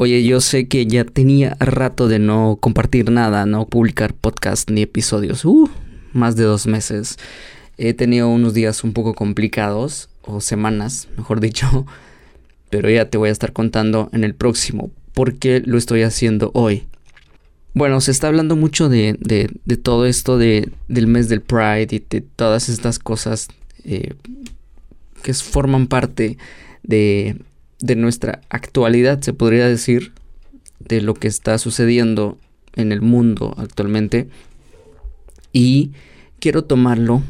Oye, yo sé que ya tenía rato de no compartir nada, no publicar podcast ni episodios. Uh, más de dos meses. He tenido unos días un poco complicados, o semanas, mejor dicho. Pero ya te voy a estar contando en el próximo por qué lo estoy haciendo hoy. Bueno, se está hablando mucho de, de, todo esto de, del mes del Pride y de todas estas cosas eh, que forman parte de, de nuestra actualidad, se podría decir, de lo que está sucediendo en el mundo actualmente. Y quiero tomarlo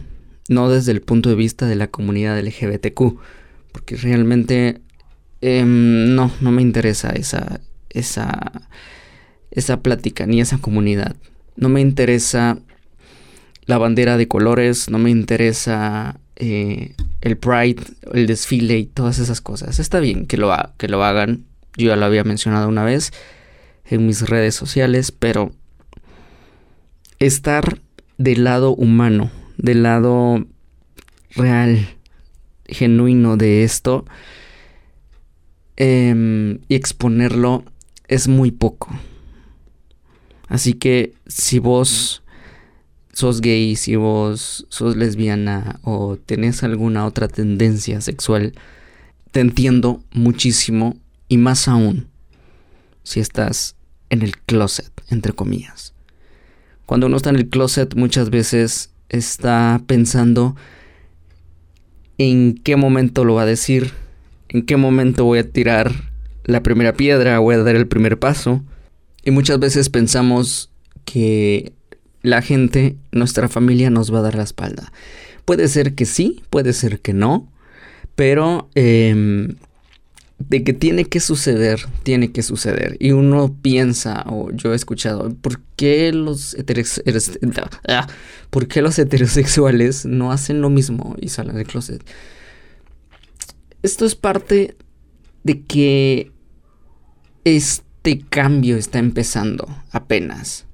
no desde el punto de vista de la comunidad LGBTQ, porque realmente em, no, no me interesa esa, esa, esa plática ni esa comunidad. No me interesa la bandera de colores, no me interesa eh, el Pride, el desfile y todas esas cosas. Está bien que lo, que lo hagan. Yo ya lo había mencionado una vez en mis redes sociales, pero estar del lado humano, del lado real, genuino de esto em, y exponerlo es muy poco. Así que si vos sos gay, si vos sos lesbiana o tenés alguna otra tendencia sexual, te entiendo muchísimo y más aún si estás en el closet, entre comillas. Cuando uno está en el closet muchas veces está pensando en qué momento lo va a decir, en qué momento voy a tirar la primera piedra, voy a dar el primer paso. Y muchas veces pensamos que la gente, nuestra familia nos va a dar la espalda. Puede ser que sí, puede ser que no, pero em, de que tiene que suceder, tiene que suceder. Y uno piensa, o yo he escuchado, ¿por qué los, ah, ¿por qué los heterosexuales no hacen lo mismo y salen del closet? Esto es parte de que este cambio está empezando apenas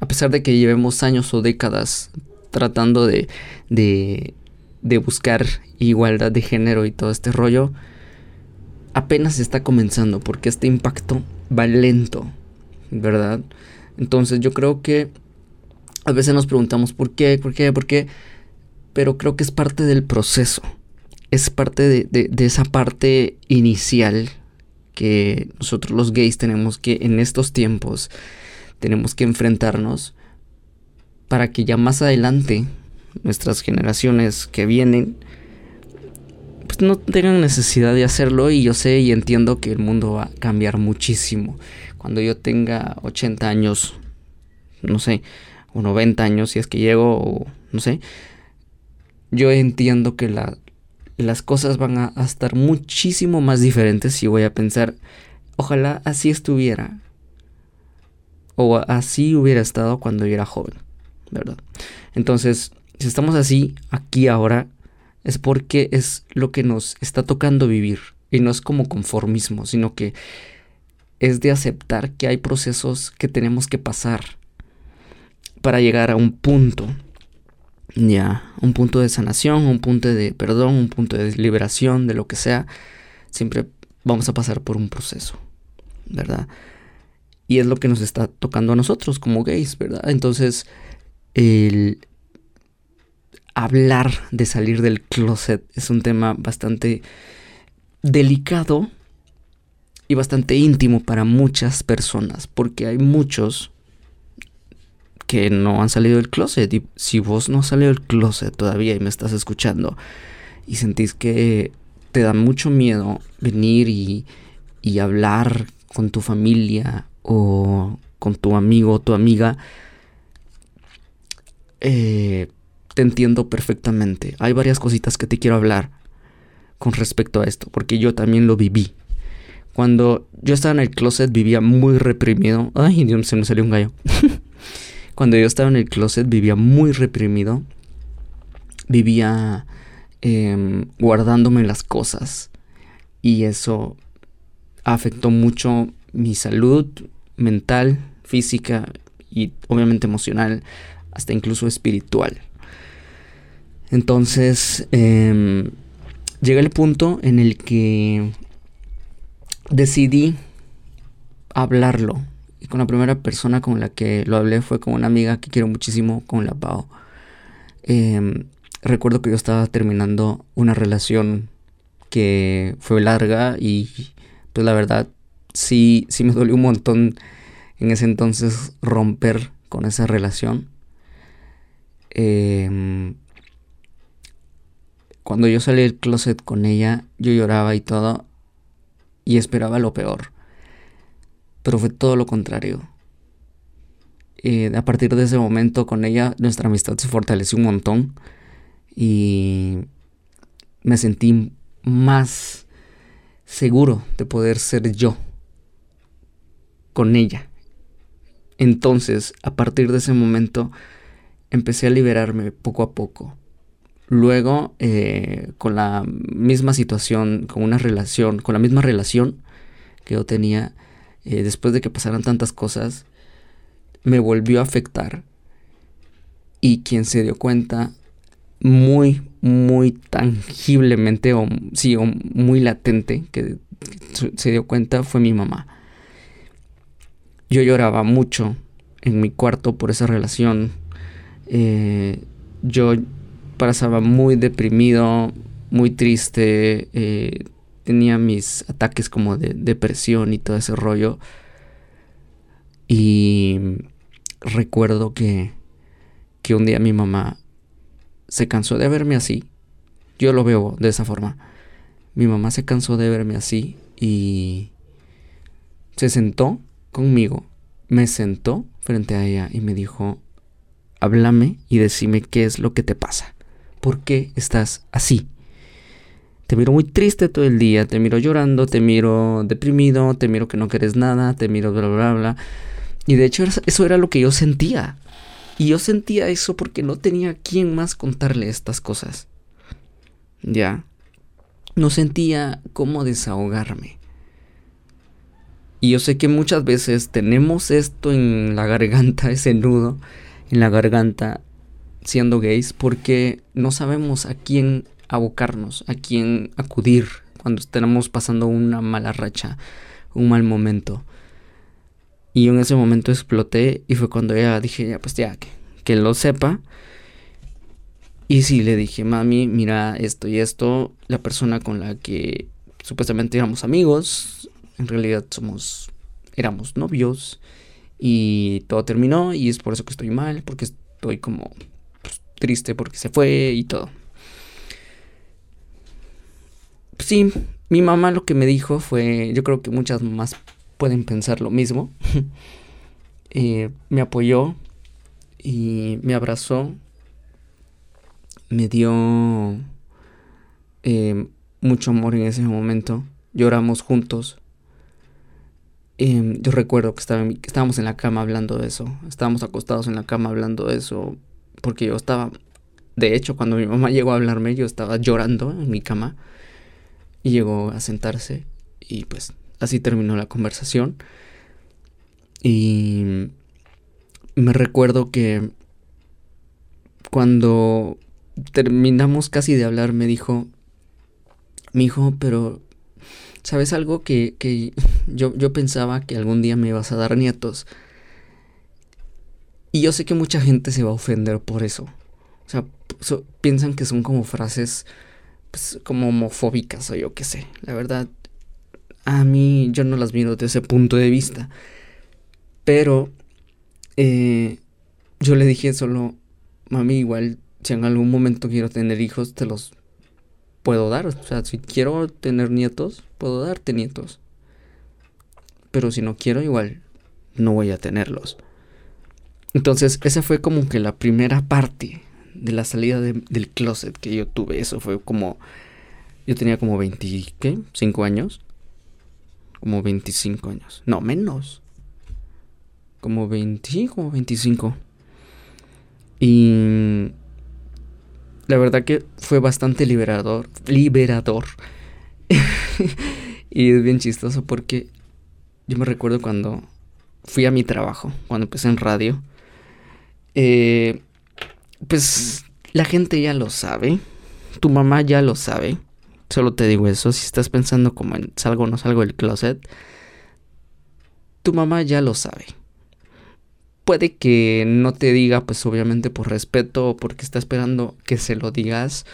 a pesar de que llevemos años o décadas tratando de, de, de buscar igualdad de género y todo este rollo, apenas está comenzando porque este impacto va lento, ¿verdad? Entonces yo creo que a veces nos preguntamos por qué, por qué, por qué, pero creo que es parte del proceso, es parte de, de, de esa parte inicial que nosotros los gays tenemos que en estos tiempos tenemos que enfrentarnos para que ya más adelante nuestras generaciones que vienen pues no tengan necesidad de hacerlo. Y yo sé y entiendo que el mundo va a cambiar muchísimo. Cuando yo tenga 80 años, no sé, o 90 años si es que llego o no sé, yo entiendo que la, las cosas van a, a estar muchísimo más diferentes. Y voy a pensar, ojalá así estuviera o así hubiera estado cuando yo era joven, ¿verdad? Entonces, si estamos así, aquí ahora, es porque es lo que nos está tocando vivir. Y no es como conformismo, sino que es de aceptar que hay procesos que tenemos que pasar para llegar a un punto, ya, un punto de sanación, un punto de perdón, un punto de liberación, de lo que sea. Siempre vamos a pasar por un proceso, ¿verdad? Y es lo que nos está tocando a nosotros como gays, ¿verdad? Entonces, el hablar de salir del closet es un tema bastante delicado y bastante íntimo para muchas personas, porque hay muchos que no han salido del closet. Y si vos no has salido del closet todavía y me estás escuchando y sentís que te da mucho miedo venir y, y hablar con tu familia o con tu amigo o tu amiga, eh, te entiendo perfectamente. Hay varias cositas que te quiero hablar con respecto a esto, porque yo también lo viví. Cuando yo estaba en el closet vivía muy reprimido. Ay, Dios, se me salió un gallo. Cuando yo estaba en el closet vivía muy reprimido. Vivía em, guardándome las cosas. Y eso afectó mucho mi salud, mental, física y obviamente emocional, hasta incluso espiritual. Entonces, eh, llega el punto en el que decidí hablarlo. Y con la primera persona con la que lo hablé fue con una amiga que quiero muchísimo, con la Pau. Em, recuerdo que yo estaba terminando una relación que fue larga y pues la verdad sí, sí me dolió un montón en ese entonces romper con esa relación. Em, cuando yo salí del closet con ella, yo lloraba y todo y esperaba lo peor. Pero fue todo lo contrario. Eh, a partir de ese momento con ella nuestra amistad se fortaleció un montón y me sentí más seguro de poder ser yo con ella. Entonces, a partir de ese momento, empecé a liberarme poco a poco. Luego, eh, con la misma situación, con una relación, con la misma relación que yo tenía, eh, después de que pasaran tantas cosas, me volvió a afectar. Y quien se dio cuenta muy, muy tangiblemente, o sí, o muy latente, que se dio cuenta fue mi mamá. Yo lloraba mucho en mi cuarto por esa relación. Eh, yo pasaba muy deprimido, muy triste. Eh, tenía mis ataques como de depresión y todo ese rollo. Y recuerdo que, que un día mi mamá se cansó de verme así. Yo lo veo de esa forma. Mi mamá se cansó de verme así y se sentó conmigo, me sentó frente a ella y me dijo, háblame y decime qué es lo que te pasa. ¿Por qué estás así? Te miro muy triste todo el día, te miro llorando, te miro deprimido, te miro que no quieres nada, te miro bla bla bla. Y de hecho eso era lo que yo sentía. Y yo sentía eso porque no tenía quien más contarle estas cosas. Ya. No sentía cómo desahogarme. Y yo sé que muchas veces tenemos esto en la garganta, ese nudo en la garganta siendo gays, porque no sabemos a quién abocarnos, a quién acudir cuando estamos pasando una mala racha, un mal momento. Y yo en ese momento exploté y fue cuando ya dije, ya pues ya, que, que lo sepa. Y sí, le dije, mami, mira esto y esto, la persona con la que supuestamente éramos amigos, en realidad somos, éramos novios y todo terminó y es por eso que estoy mal, porque estoy como pues, triste porque se fue y todo. Sí, mi mamá lo que me dijo fue, yo creo que muchas mamás pueden pensar lo mismo. Eh, me apoyó y me abrazó, me dio eh, mucho amor en ese momento, lloramos juntos Em, yo recuerdo que, estaba estábamos en la cama hablando de eso. Estábamos acostados en la cama hablando de eso. Porque yo estaba. De hecho, cuando mi mamá llegó a hablarme, yo estaba llorando en mi cama. Y llegó a sentarse. Y pues así terminó la conversación. Y me recuerdo que cuando terminamos casi de hablar, me dijo: Mi hijo, pero ¿Sabes algo que, que yo, yo pensaba que algún día me ibas a dar nietos? Y yo sé que mucha gente se va a ofender por eso. O sea, piensan que son como frases pues, como homofóbicas o yo qué sé. La verdad, a mí yo no las miro desde ese punto de vista. Pero eh, yo le dije solo, mami, igual si en algún momento quiero tener hijos, te los puedo dar. O sea, si quiero tener nietos, puedo darte nietos. Pero si no quiero, igual no voy a tenerlos. Entonces, esa fue como que la primera parte de la salida del closet que yo tuve. Eso fue como. Yo tenía como 20, ¿qué? 5 años. Como 25 años. No, menos. Como 20, como 25. Y la verdad que fue bastante liberador. Liberador. y es bien chistoso porque yo me recuerdo cuando fui a mi trabajo, cuando empecé en radio. Eh, pues la gente ya lo sabe. Tu mamá ya lo sabe. Solo te digo eso. Si estás pensando como en salgo o no salgo del closet. tu mamá ya lo sabe. Puede que no te diga, pues obviamente por respeto o porque está esperando que se lo digas.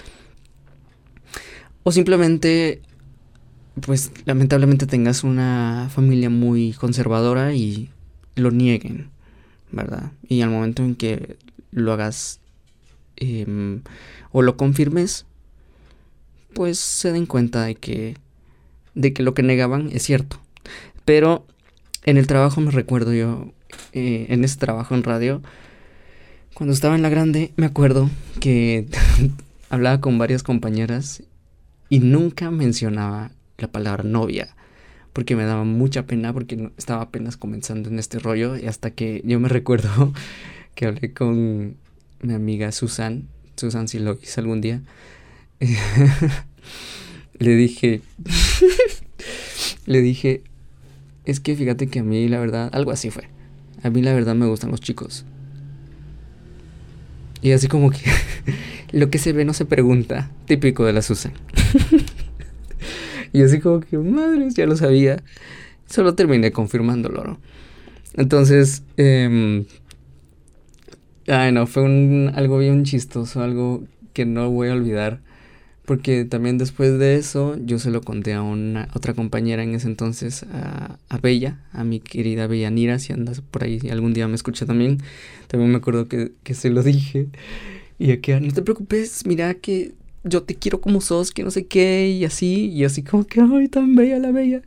O simplemente, pues lamentablemente tengas una familia muy conservadora y lo nieguen, ¿verdad? Y al momento en que lo hagas em, o lo confirmes, pues se den cuenta de que, de que lo que negaban es cierto. Pero en el trabajo me recuerdo yo, eh, en ese trabajo en radio, cuando estaba en la grande, me acuerdo que hablaba con varias compañeras y nunca mencionaba la palabra novia, porque me daba mucha pena, porque estaba apenas comenzando en este rollo, y hasta que yo me recuerdo que hablé con mi amiga Susan, Susan si lo hice algún día, le dije, le dije, es que fíjate que a mí la verdad, algo así fue. A mí la verdad me gustan los chicos. Y así como que lo que se ve no se pregunta, típico de la Susan. y así como que, madres, ya lo sabía. Solo terminé confirmándolo, ¿no? Entonces, eh, ay no, fue un, algo bien chistoso, algo que no voy a olvidar. Porque también después de eso yo se lo conté a una otra compañera en ese entonces, a, a Bella, a mi querida Bella Nira, si andas por ahí, si algún día me escucha también. También me acuerdo que, que se lo dije. Y aquí, no te preocupes, mira que yo te quiero como sos, que no sé qué, y así, y así como que, ay, tan bella la Bella.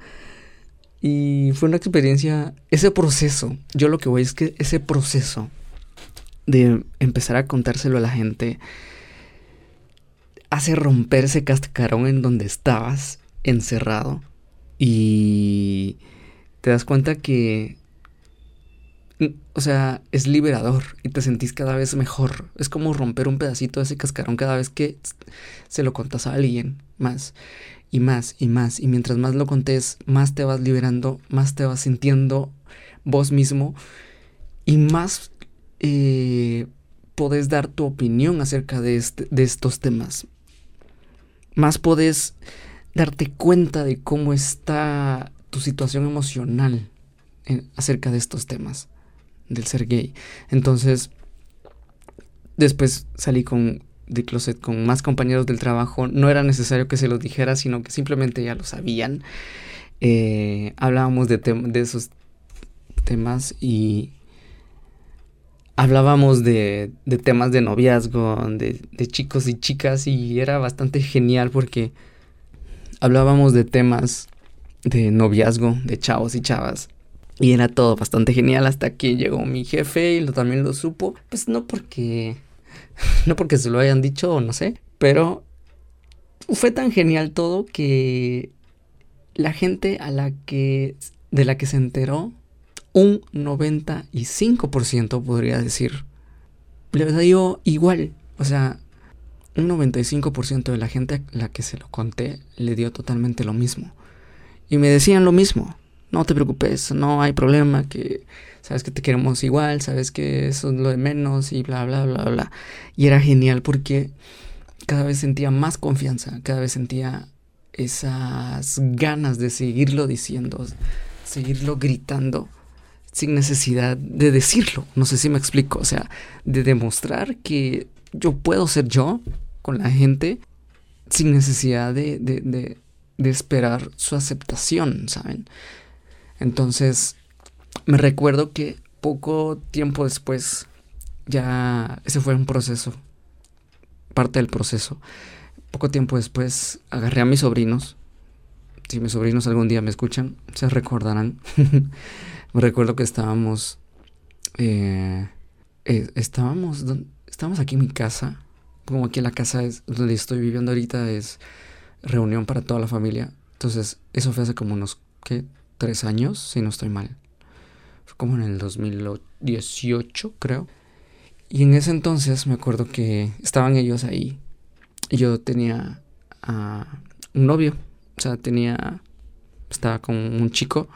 Y fue una experiencia, ese proceso, yo lo que voy es que ese proceso de empezar a contárselo a la gente hace romper ese cascarón en donde estabas encerrado y te das cuenta que, o sea, es liberador y te sentís cada vez mejor. Es como romper un pedacito de ese cascarón cada vez que se lo contas a alguien más y más y más. Y mientras más lo contés, más te vas liberando, más te vas sintiendo vos mismo y más eh, podés dar tu opinión acerca de, este, de estos temas más podés darte cuenta de cómo está tu situación emocional acerca de estos temas del ser gay. Entonces, después salí con de closet con más compañeros del trabajo. No era necesario que se los dijera, sino que simplemente ya lo sabían. Eh, hablábamos de, de esos temas y hablábamos de, de temas de noviazgo, de, de, chicos y chicas y era bastante genial porque hablábamos de temas de noviazgo, de chavos y chavas. Y era todo bastante genial hasta que llegó mi jefe y lo, también lo supo. Pues no porque... No porque se lo hayan dicho o no sé. Pero fue tan genial todo que la gente a la que... De la que se enteró un 95% podría decir. Le dio igual. O sea, un 95% de la gente a la que se lo conté le dio totalmente lo mismo. Y me decían lo mismo. No te preocupes, no hay problema, que sabes que te queremos igual, sabes que eso es lo de menos y bla, bla, bla, bla. Y era genial porque cada vez sentía más confianza, cada vez sentía esas ganas de seguirlo diciendo, seguirlo gritando sin necesidad de decirlo. No sé si me explico. O sea, de demostrar que yo puedo ser yo con la gente sin necesidad de, de, de, esperar su aceptación, ¿saben? Entonces, me recuerdo que poco tiempo después, ya ese fue un proceso, parte del proceso. Poco tiempo después agarré a mis sobrinos. Si mis sobrinos algún día me escuchan, se recordarán. Recuerdo que estábamos. Eh, eh, estábamos. Estábamos aquí en mi casa. Como aquí en la casa es, donde estoy viviendo ahorita es reunión para toda la familia. Entonces, eso fue hace como unos, ¿qué? Tres años, si no estoy mal. Fue como en el 2018, creo. Y en ese entonces me acuerdo que estaban ellos ahí. Y yo tenía uh, un novio. O sea, tenía. Estaba con un chico.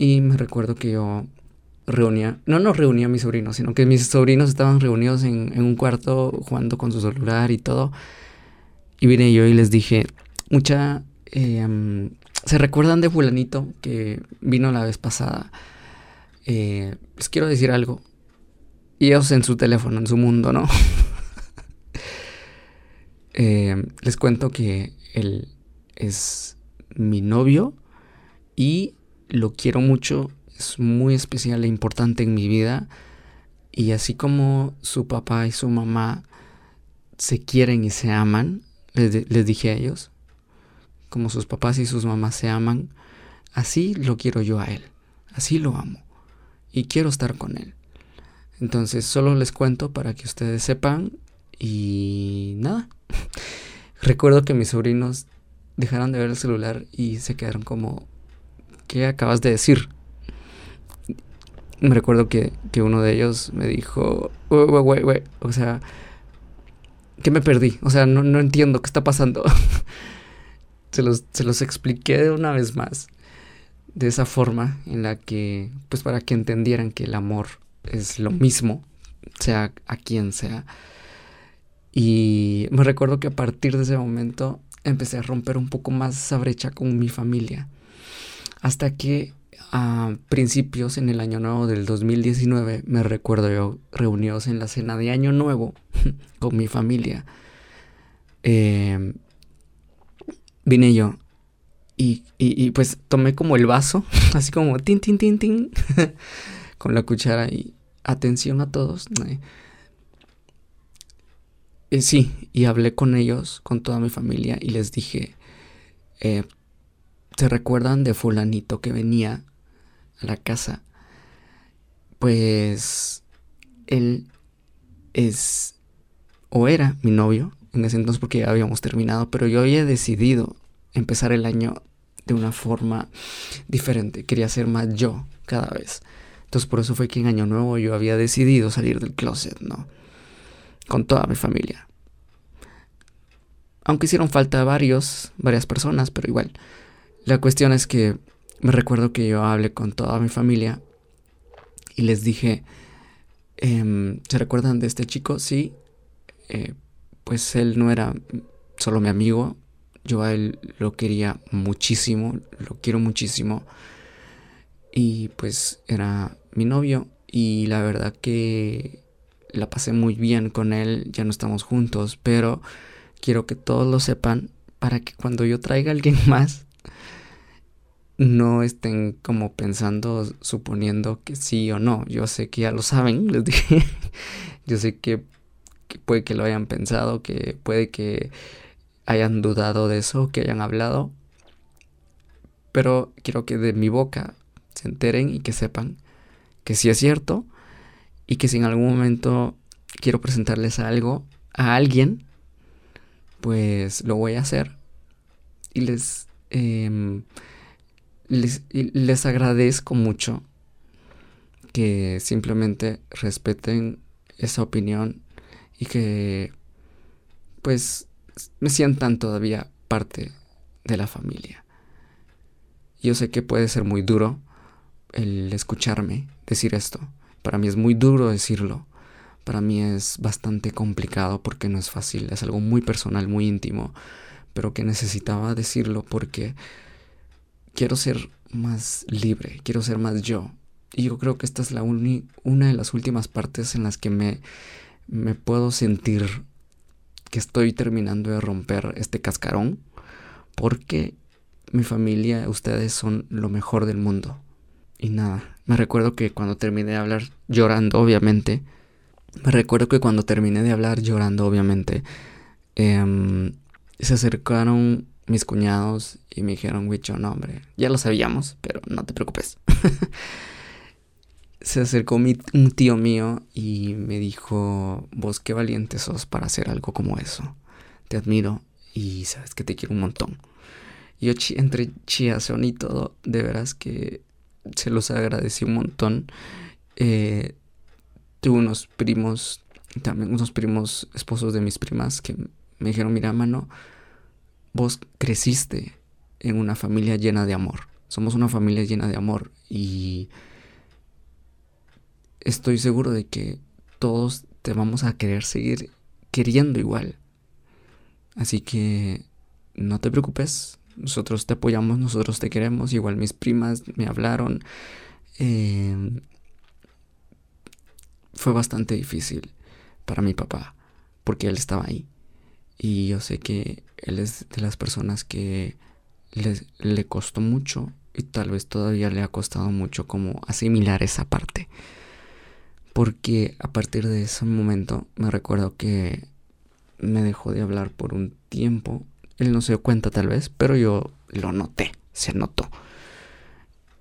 Y me recuerdo que yo reunía, no no reunía a mis sobrinos, sino que mis sobrinos estaban reunidos en, un cuarto jugando con su celular y todo. Y vine yo y les dije, mucha, em, ¿Se recuerdan de fulanito que vino la vez pasada? Eh, les quiero decir algo. Y ellos en su teléfono, en su mundo, ¿no? Eh, les cuento que él es mi novio y lo quiero mucho. Es muy especial e importante en mi vida. Y así como su papá y su mamá se quieren y se aman, les, dije a ellos, como sus papás y sus mamás se aman, así lo quiero yo a él, así lo amo y quiero estar con él. Entonces solo les cuento para que ustedes sepan y nada. Recuerdo que mis sobrinos dejaron de ver el celular y se quedaron como, ¿qué acabas de decir? Me recuerdo que, uno de ellos me dijo, o sea, que me perdí, o sea, no, no entiendo qué está pasando. se, los, se los expliqué una vez más, de esa forma en la que, pues para que entendieran que el amor es lo mismo, sea a quien sea. Y me recuerdo que a partir de ese momento empecé a romper un poco más esa brecha con mi familia. Hasta que a principios en el año nuevo del 2019 me recuerdo yo reunidos en la cena de año nuevo con mi familia. Em, vine yo y, y, pues tomé como el vaso, así como tin, tin, tin, tin, con la cuchara y atención a todos. Y sí, y hablé con ellos, con toda mi familia y les dije, eh, ¿se recuerdan de fulanito que venía a la casa, pues él es o era mi novio en ese entonces porque ya habíamos terminado, pero yo había decidido empezar el año de una forma diferente, quería ser más yo cada vez. Entonces por eso fue que en Año Nuevo yo había decidido salir del closet, ¿no? Con toda mi familia. Aunque hicieron falta varios, varias personas, pero igual. La cuestión es que me recuerdo que yo hablé con toda mi familia y les dije, em, ¿se recuerdan de este chico? Sí, eh, pues él no era solo mi amigo, yo a él lo quería muchísimo, lo quiero muchísimo y pues era mi novio y la verdad que la pasé muy bien con él, ya no estamos juntos, pero quiero que todos lo sepan para que cuando yo traiga a alguien más no estén como pensando, suponiendo que sí o no. Yo sé que ya lo saben, les dije. Yo sé que, puede que lo hayan pensado, que puede que hayan dudado de eso, que hayan hablado. Pero quiero que de mi boca se enteren y que sepan que sí es cierto y que si en algún momento quiero presentarles algo a alguien, pues lo voy a hacer y les... Em, les, agradezco mucho que simplemente respeten esa opinión y que pues me sientan todavía parte de la familia. Yo sé que puede ser muy duro el escucharme decir esto. Para mí es muy duro decirlo. Para mí es bastante complicado porque no es fácil. Es algo muy personal, muy íntimo. Pero que necesitaba decirlo porque quiero ser más libre, quiero ser más yo. Y yo creo que esta es la una de las últimas partes en las que me, me puedo sentir que estoy terminando de romper este cascarón. Porque mi familia, ustedes son lo mejor del mundo. Y nada, me recuerdo que cuando terminé de hablar llorando, obviamente, me recuerdo que cuando terminé de hablar llorando, obviamente, em, se acercaron mis cuñados y me dijeron, Wicho, no, hombre, ya lo sabíamos, pero no te preocupes. Se acercó un tío mío y me dijo, vos qué valiente sos para hacer algo como eso. Te admiro y sabes que te quiero un montón. Yo entre chiazón y todo, de veras que se los agradecí un montón. Eh, tuve unos primos, también unos primos esposos de mis primas que me dijeron, mira, mano, vos creciste en una familia llena de amor. Somos una familia llena de amor y estoy seguro de que todos te vamos a querer seguir queriendo igual. Así que no te preocupes, nosotros te apoyamos, nosotros te queremos, igual mis primas me hablaron. Eh, fue bastante difícil para mi papá, porque él estaba ahí. Y yo sé que él es de las personas que le costó mucho y tal vez todavía le ha costado mucho como asimilar esa parte. Porque a partir de ese momento me recuerdo que me dejó de hablar por un tiempo. Él no se dio cuenta tal vez, pero yo lo noté, se notó.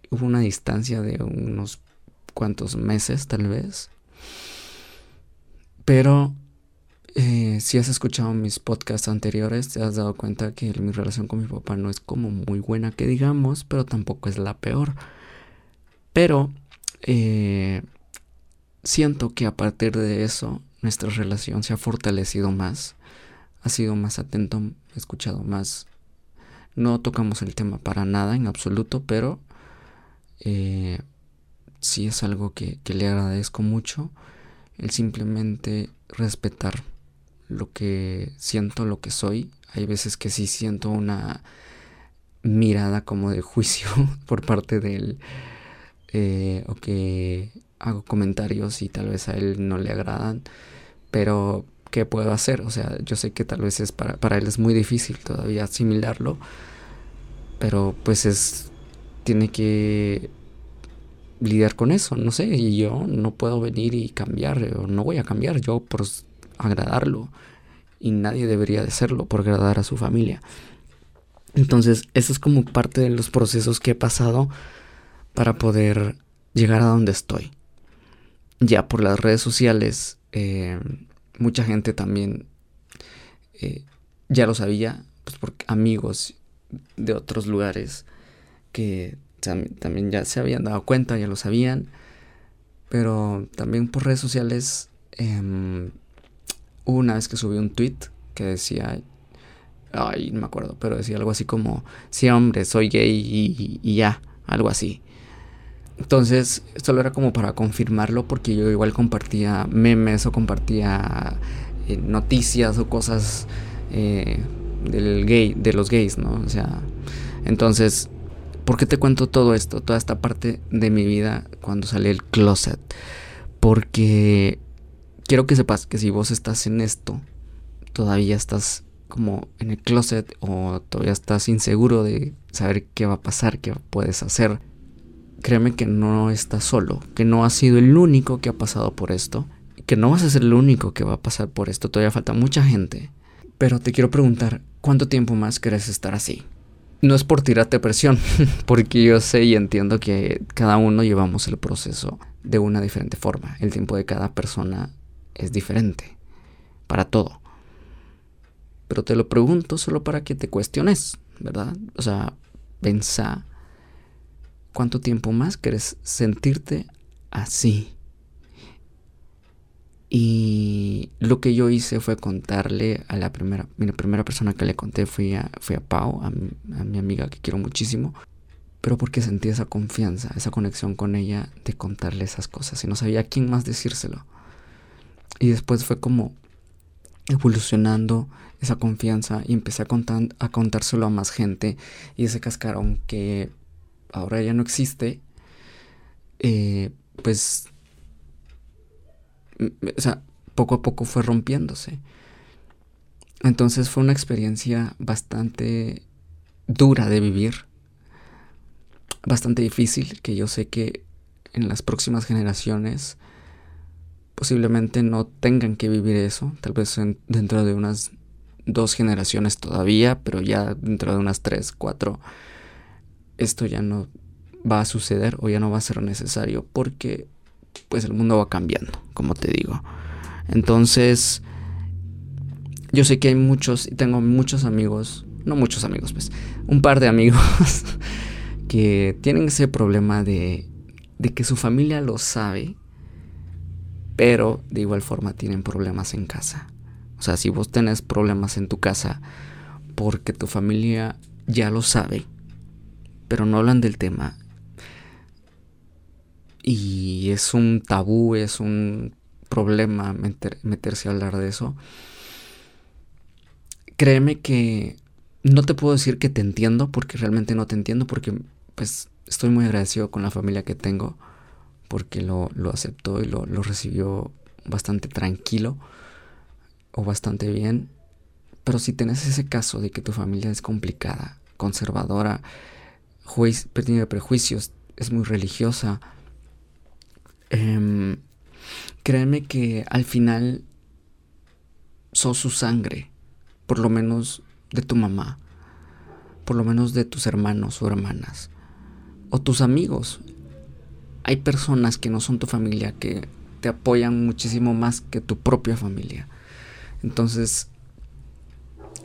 Hubo una distancia de unos cuantos meses tal vez. Pero eh, si has escuchado mis podcasts anteriores, te has dado cuenta que mi relación con mi papá no es como muy buena que digamos, pero tampoco es la peor. Pero eh, siento que a partir de eso nuestra relación se ha fortalecido más, ha sido más atento, escuchado más. No tocamos el tema para nada en absoluto, pero eh, sí es algo que, que le agradezco mucho, el simplemente respetar lo que siento, lo que soy. Hay veces que sí siento una mirada como de juicio por parte de él. Eh, o que hago comentarios y tal vez a él no le agradan. Pero, ¿qué puedo hacer? O sea, yo sé que tal vez es para, para él es muy difícil todavía asimilarlo. Pero pues es. Tiene que lidiar con eso, no sé, y yo no puedo venir y cambiar, o no voy a cambiar yo por agradarlo y nadie debería de serlo por agradar a su familia. Entonces, eso es como parte de los procesos que he pasado para poder llegar a donde estoy. Ya por las redes sociales, eh, mucha gente también eh, ya lo sabía, pues porque amigos de otros lugares que también ya se habían dado cuenta, ya lo sabían, pero también por redes sociales em, una vez que subí un tweet que decía, ay, no me acuerdo, pero decía algo así como, sí, hombre, soy gay y, ya, algo así. Entonces, solo era como para confirmarlo porque yo igual compartía memes o compartía eh, noticias o cosas eh, del gay, de los gays, ¿no? O sea, entonces, ¿por qué te cuento todo esto? Toda esta parte de mi vida cuando salí el closet. Porque quiero que sepas que si vos estás en esto, todavía estás como en el closet o todavía estás inseguro de saber qué va a pasar, qué puedes hacer, créeme que no estás solo, que no has sido el único que ha pasado por esto, que no vas a ser el único que va a pasar por esto, todavía falta mucha gente. Pero te quiero preguntar, ¿cuánto tiempo más quieres estar así? No es por tirarte presión, porque yo sé y entiendo que cada uno llevamos el proceso de una diferente forma. El tiempo de cada persona es diferente para todo. Pero te lo pregunto solo para que te cuestiones, ¿verdad? O sea, pensa cuánto tiempo más quieres sentirte así. Y lo que yo hice fue contarle a la primera, la primera persona que le conté fue a, a Pau, a a mi amiga que quiero muchísimo, pero porque sentí esa confianza, esa conexión con ella de contarle esas cosas y no sabía a quién más decírselo. Y después fue como evolucionando esa confianza y empecé a, contar, a contárselo a más gente y ese cascarón que ahora ya no existe, eh, pues, o sea, poco a poco fue rompiéndose. Entonces fue una experiencia bastante dura de vivir, bastante difícil, que yo sé que en las próximas generaciones posiblemente no tengan que vivir eso, tal vez dentro de unas dos generaciones todavía, pero ya dentro de unas tres, cuatro, esto ya no va a suceder o ya no va a ser necesario porque pues el mundo va cambiando, como te digo. Entonces, yo sé que hay muchos, y tengo muchos amigos, no muchos amigos, pues, un par de amigos que tienen ese problema de, de que su familia lo sabe pero de igual forma tienen problemas en casa. O sea, si vos tenés problemas en tu casa porque tu familia ya lo sabe, pero no hablan del tema, y es un tabú, es un problema meterse a hablar de eso, créeme que no te puedo decir que te entiendo porque realmente no te entiendo porque pues estoy muy agradecido con la familia que tengo porque lo, lo aceptó y lo, lo recibió bastante tranquilo o bastante bien. Pero si tenés ese caso de que tu familia es complicada, conservadora, de prejuicios, es muy religiosa, eh, créeme que al final sos su sangre, por lo menos de tu mamá, por lo menos de tus hermanos o hermanas, o tus amigos. Hay personas que no son tu familia que te apoyan muchísimo más que tu propia familia. Entonces,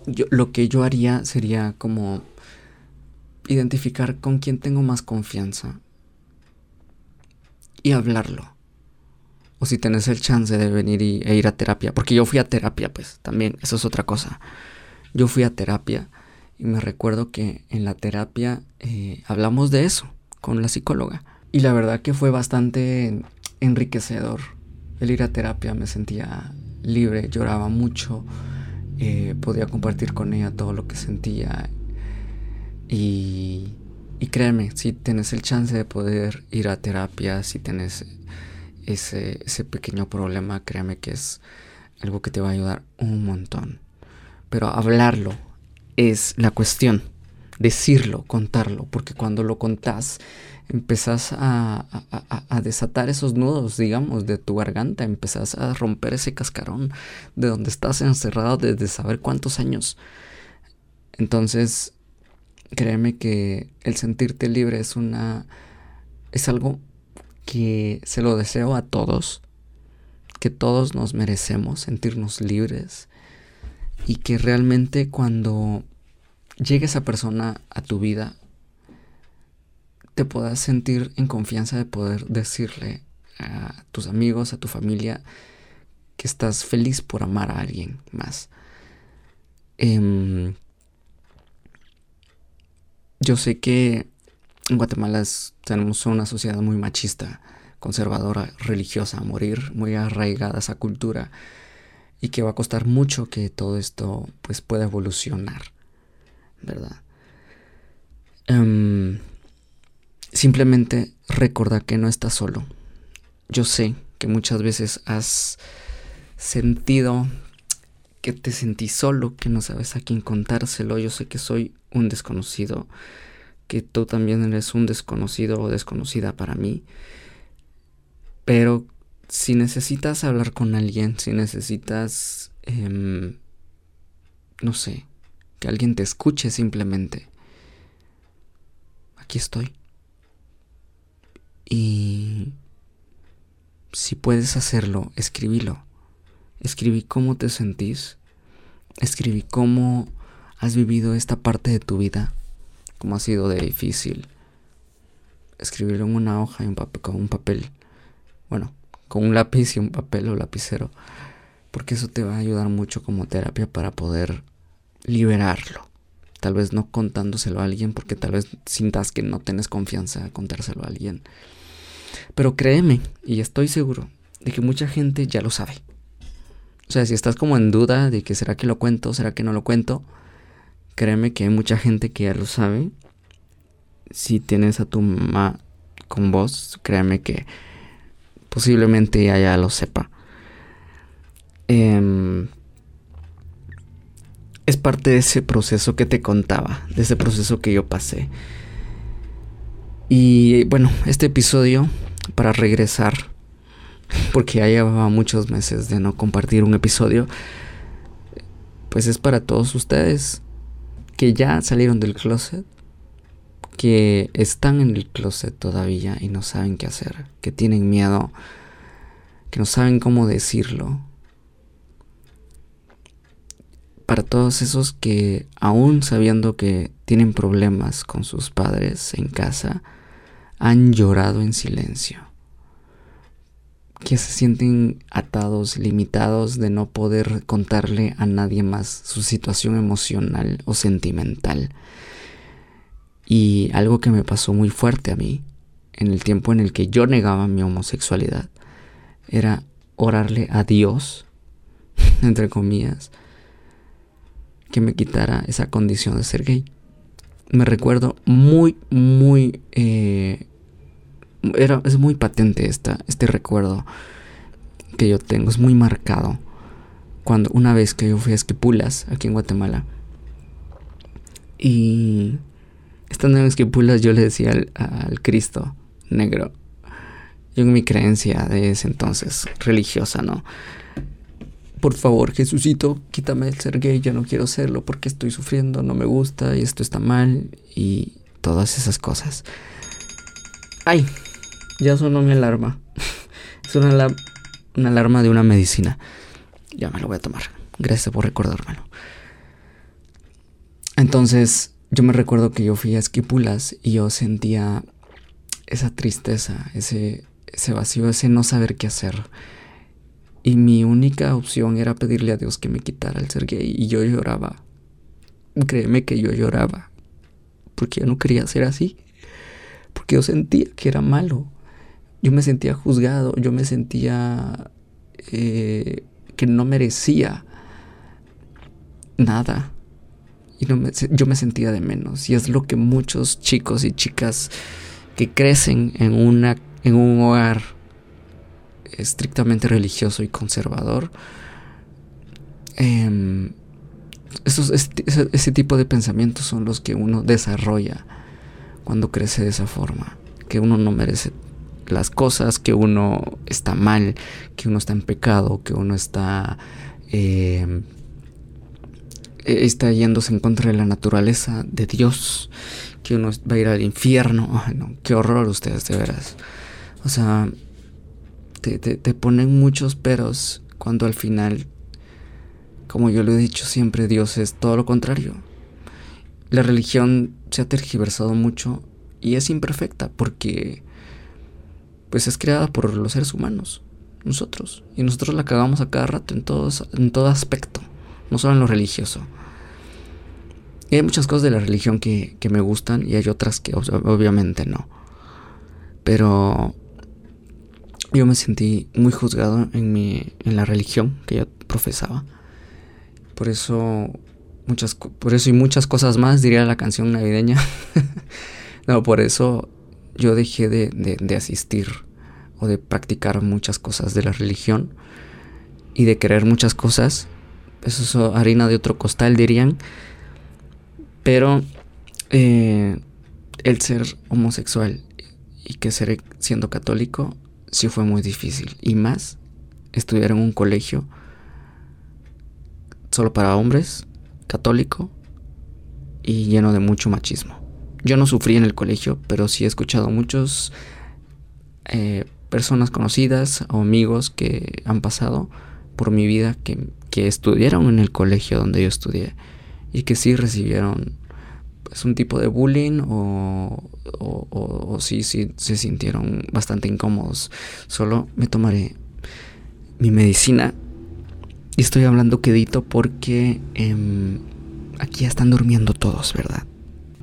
yo, lo que yo haría sería como identificar con quién tengo más confianza y hablarlo. O si tenés el chance de venir y, e ir a terapia, porque yo fui a terapia, pues también, eso es otra cosa. Yo fui a terapia y me recuerdo que en la terapia eh, hablamos de eso con la psicóloga. Y la verdad que fue bastante enriquecedor el ir a terapia, me sentía libre, lloraba mucho, eh, podía compartir con ella todo lo que sentía. Y, y créeme, si tienes el chance de poder ir a terapia, si tienes ese, ese pequeño problema, créeme que es algo que te va a ayudar un montón. Pero hablarlo es la cuestión, decirlo, contarlo, porque cuando lo contás, empezás a, a, desatar esos nudos, digamos, de tu garganta, empezás a romper ese cascarón de donde estás encerrado desde saber cuántos años. Entonces, créeme que el sentirte libre es una... es algo que se lo deseo a todos, que todos nos merecemos sentirnos libres, y que realmente cuando llegue esa persona a tu vida, te puedas sentir en confianza de poder decirle a tus amigos, a tu familia, que estás feliz por amar a alguien más. Em, yo sé que en Guatemala tenemos una sociedad muy machista, conservadora, religiosa, a morir, muy arraigada esa cultura y que va a costar mucho que todo esto pues pueda evolucionar, ¿verdad? Em, simplemente recuerda que no estás solo. Yo sé que muchas veces has sentido que te sentís solo, que no sabes a quién contárselo. Yo sé que soy un desconocido, que tú también eres un desconocido o desconocida para mí. Pero si necesitas hablar con alguien, si necesitas, em, no sé, que alguien te escuche simplemente, aquí estoy. Y si puedes hacerlo, escribílo. Escribí cómo te sentís. Escribí cómo has vivido esta parte de tu vida. Cómo ha sido de difícil. Escribirlo en una hoja y un con un papel. Bueno, con un lápiz y un papel o lapicero, porque eso te va a ayudar mucho como terapia para poder liberarlo. Tal vez no contándoselo a alguien, porque tal vez sintas que no tienes confianza a contárselo a alguien. Pero créeme, y estoy seguro, de que mucha gente ya lo sabe. O sea, si estás como en duda de que será que lo cuento, será que no lo cuento, créeme que hay mucha gente que ya lo sabe. Si tienes a tu mamá con vos, créeme que posiblemente ella ya lo sepa. Em, es parte de ese proceso que te contaba, de ese proceso que yo pasé. Y bueno, este episodio, para regresar, porque ya llevaba muchos meses de no compartir un episodio, pues es para todos ustedes que ya salieron del closet, que están en el closet todavía y no saben qué hacer, que tienen miedo, que no saben cómo decirlo. Para todos esos que aún sabiendo que tienen problemas con sus padres en casa, han llorado en silencio. Que se sienten atados, limitados de no poder contarle a nadie más su situación emocional o sentimental y algo que me pasó muy fuerte a mí, en el tiempo en el que yo negaba mi homosexualidad, era orarle a Dios, entre comillas, que me quitara esa condición de ser gay. Me recuerdo muy, muy... Eh, era, es muy patente esta, este recuerdo que yo tengo, es muy marcado. Cuando una vez que yo fui a Esquipulas, aquí en Guatemala, y estando en Esquipulas yo le decía al, al Cristo negro, yo en mi creencia de ese entonces religiosa, ¿no? Por favor, Jesucito, quítame el ser gay, ya no quiero serlo porque estoy sufriendo, no me gusta y esto está mal y todas esas cosas. Ay, ya sonó mi alarma. es una, una alarma de una medicina. Ya me lo voy a tomar. Gracias por recordármelo. Entonces, yo me recuerdo que yo fui a Esquipulas y yo sentía esa tristeza, ese, ese vacío, ese no saber qué hacer. Y mi única opción era pedirle a Dios que me quitara el ser gay. Y yo lloraba. Créeme que yo lloraba. Porque yo no quería ser así. Porque yo sentía que era malo. Yo me sentía juzgado. Yo me sentía eh, que no merecía nada. Y no yo me sentía de menos. Y es lo que muchos chicos y chicas que crecen en, una, en un hogar estrictamente religioso y conservador, eh, ese, tipo de pensamientos son los que uno desarrolla cuando crece de esa forma, que uno no merece las cosas, que uno está mal, que uno está en pecado, que uno está em, e, está yéndose en contra de la naturaleza de Dios, que uno va a ir al infierno. no, qué horror ustedes, de veras. O sea, te, ponen muchos peros cuando al final, como yo lo he dicho siempre, Dios es todo lo contrario. La religión se ha tergiversado mucho y es imperfecta porque pues es creada por los seres humanos, nosotros, y nosotros la cagamos a cada rato en, todos, en todo aspecto, no solo en lo religioso. Y hay muchas cosas de la religión que, que me gustan y hay otras que obviamente no. Pero yo me sentí muy juzgado en, mi, en la religión que yo profesaba. Por eso, muchas, por eso y muchas cosas más, diría la canción navideña. no, por eso yo dejé de, de, asistir o de practicar muchas cosas de la religión y de querer muchas cosas. Eso es harina de otro costal, dirían. Pero eh, el ser homosexual y que ser siendo católico sí fue muy difícil. Y más estudiar en un colegio solo para hombres, católico y lleno de mucho machismo. Yo no sufrí en el colegio, pero sí he escuchado muchos eh, personas conocidas o amigos que han pasado por mi vida que, que estudiaron en el colegio donde yo estudié y que sí recibieron es un tipo de bullying o, o, sí, sí se sintieron bastante incómodos. Solo me tomaré mi medicina y estoy hablando quedito porque em, aquí ya están durmiendo todos, ¿verdad?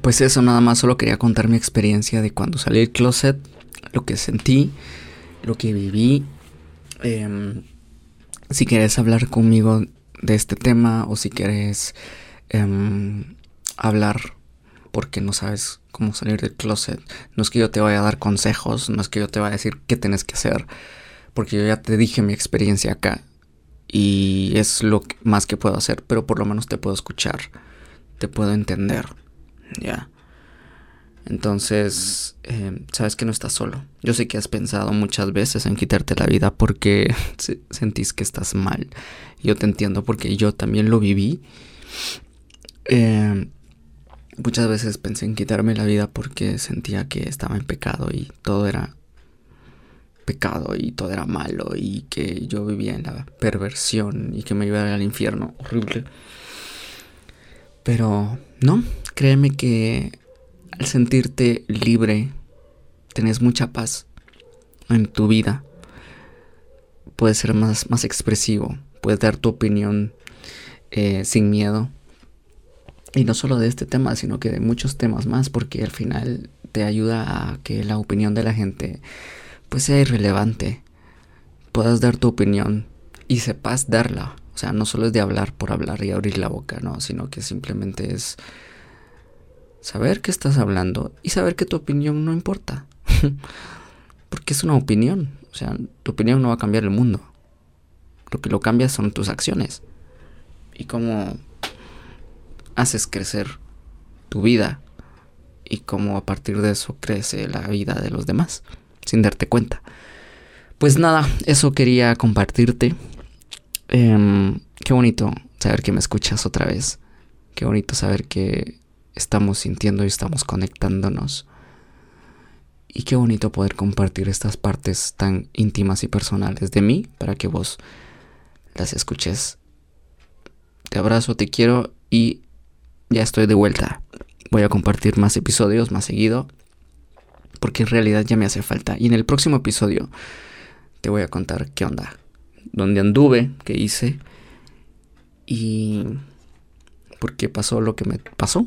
Pues eso nada más, solo quería contar mi experiencia de cuando salí del closet, lo que sentí, lo que viví. Em, si quieres hablar conmigo de este tema o si quieres em, hablar porque no sabes cómo salir del closet. No es que yo te vaya a dar consejos, no es que yo te vaya a decir qué tienes que hacer, porque yo ya te dije mi experiencia acá y es lo más que puedo hacer, pero por lo menos te puedo escuchar, te puedo entender, ya. Entonces, em, sabes que no estás solo. Yo sé que has pensado muchas veces en quitarte la vida porque sentís que estás mal. Yo te entiendo porque yo también lo viví. Eh, Muchas veces pensé en quitarme la vida porque sentía que estaba en pecado y todo era pecado y todo era malo y que yo vivía en la perversión y que me iba al infierno horrible. Pero no, créeme que al sentirte libre, tenés mucha paz en tu vida, puedes ser más, más expresivo, puedes dar tu opinión eh, sin miedo y no solo de este tema, sino que de muchos temas más, porque al final te ayuda a que la opinión de la gente pues sea irrelevante. Puedas dar tu opinión y sepas darla. O sea, no solo es de hablar por hablar y abrir la boca, no, sino que simplemente es saber que estás hablando y saber que tu opinión no importa. Porque es una opinión. O sea, tu opinión no va a cambiar el mundo. Lo que lo cambia son tus acciones. Y cómo haces crecer tu vida. Y cómo a partir de eso crece la vida de los demás. Sin darte cuenta. Pues nada, eso quería compartirte. Em, qué bonito saber que me escuchas otra vez. Qué bonito saber que estamos sintiendo y estamos conectándonos. Y qué bonito poder compartir estas partes tan íntimas y personales de mí para que vos las escuches. Te abrazo, te quiero y ya estoy de vuelta. Voy a compartir más episodios más seguido porque en realidad ya me hace falta. Y en el próximo episodio te voy a contar qué onda, dónde anduve, qué hice y por qué pasó lo que me pasó.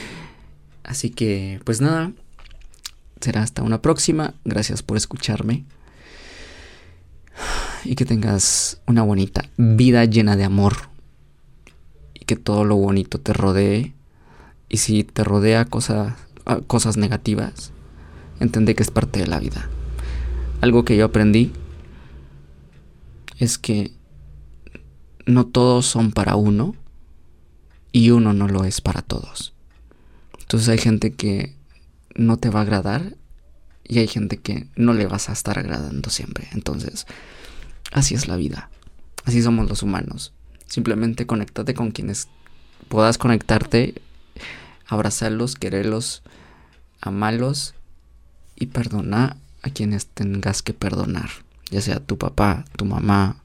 Así que, pues nada, será hasta una próxima. Gracias por escucharme. Y que tengas una bonita vida llena de amor. Que todo lo bonito te rodee. Y si te rodea cosas, ah, cosas negativas, entendé que es parte de la vida. Algo que yo aprendí es que no todos son para uno y uno no lo es para todos. Entonces hay gente que no te va a agradar y hay gente que no le vas a estar agradando siempre. Entonces, así es la vida. Así somos los humanos. Simplemente conéctate con quienes puedas conectarte, abrazarlos, quererlos, amarlos y perdona a quienes tengas que perdonar. Ya sea tu papá, tu mamá,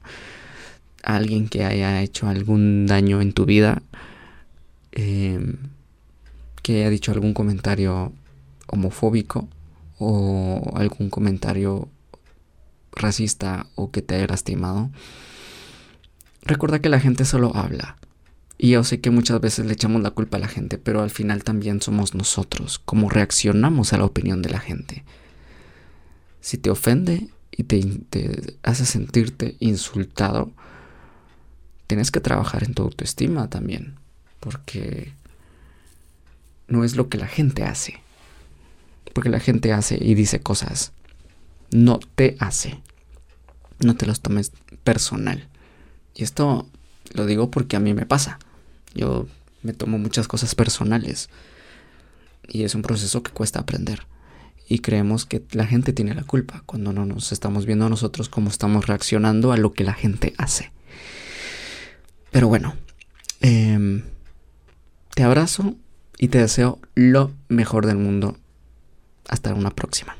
alguien que haya hecho algún daño en tu vida, em, que haya dicho algún comentario homofóbico o algún comentario racista o que te haya lastimado, recuerda que la gente solo habla. Y yo sé que muchas veces le echamos la culpa a la gente, pero al final también somos nosotros, como reaccionamos a la opinión de la gente. Si te ofende y te, te hace sentirte insultado, tienes que trabajar en tu autoestima también, porque no es lo que la gente hace, porque la gente hace y dice cosas. No te hace. No te los tomes personal. Y esto lo digo porque a mí me pasa. Yo me tomo muchas cosas personales. Y es un proceso que cuesta aprender. Y creemos que la gente tiene la culpa cuando no nos estamos viendo a nosotros cómo estamos reaccionando a lo que la gente hace. Pero bueno, em, te abrazo y te deseo lo mejor del mundo hasta una próxima.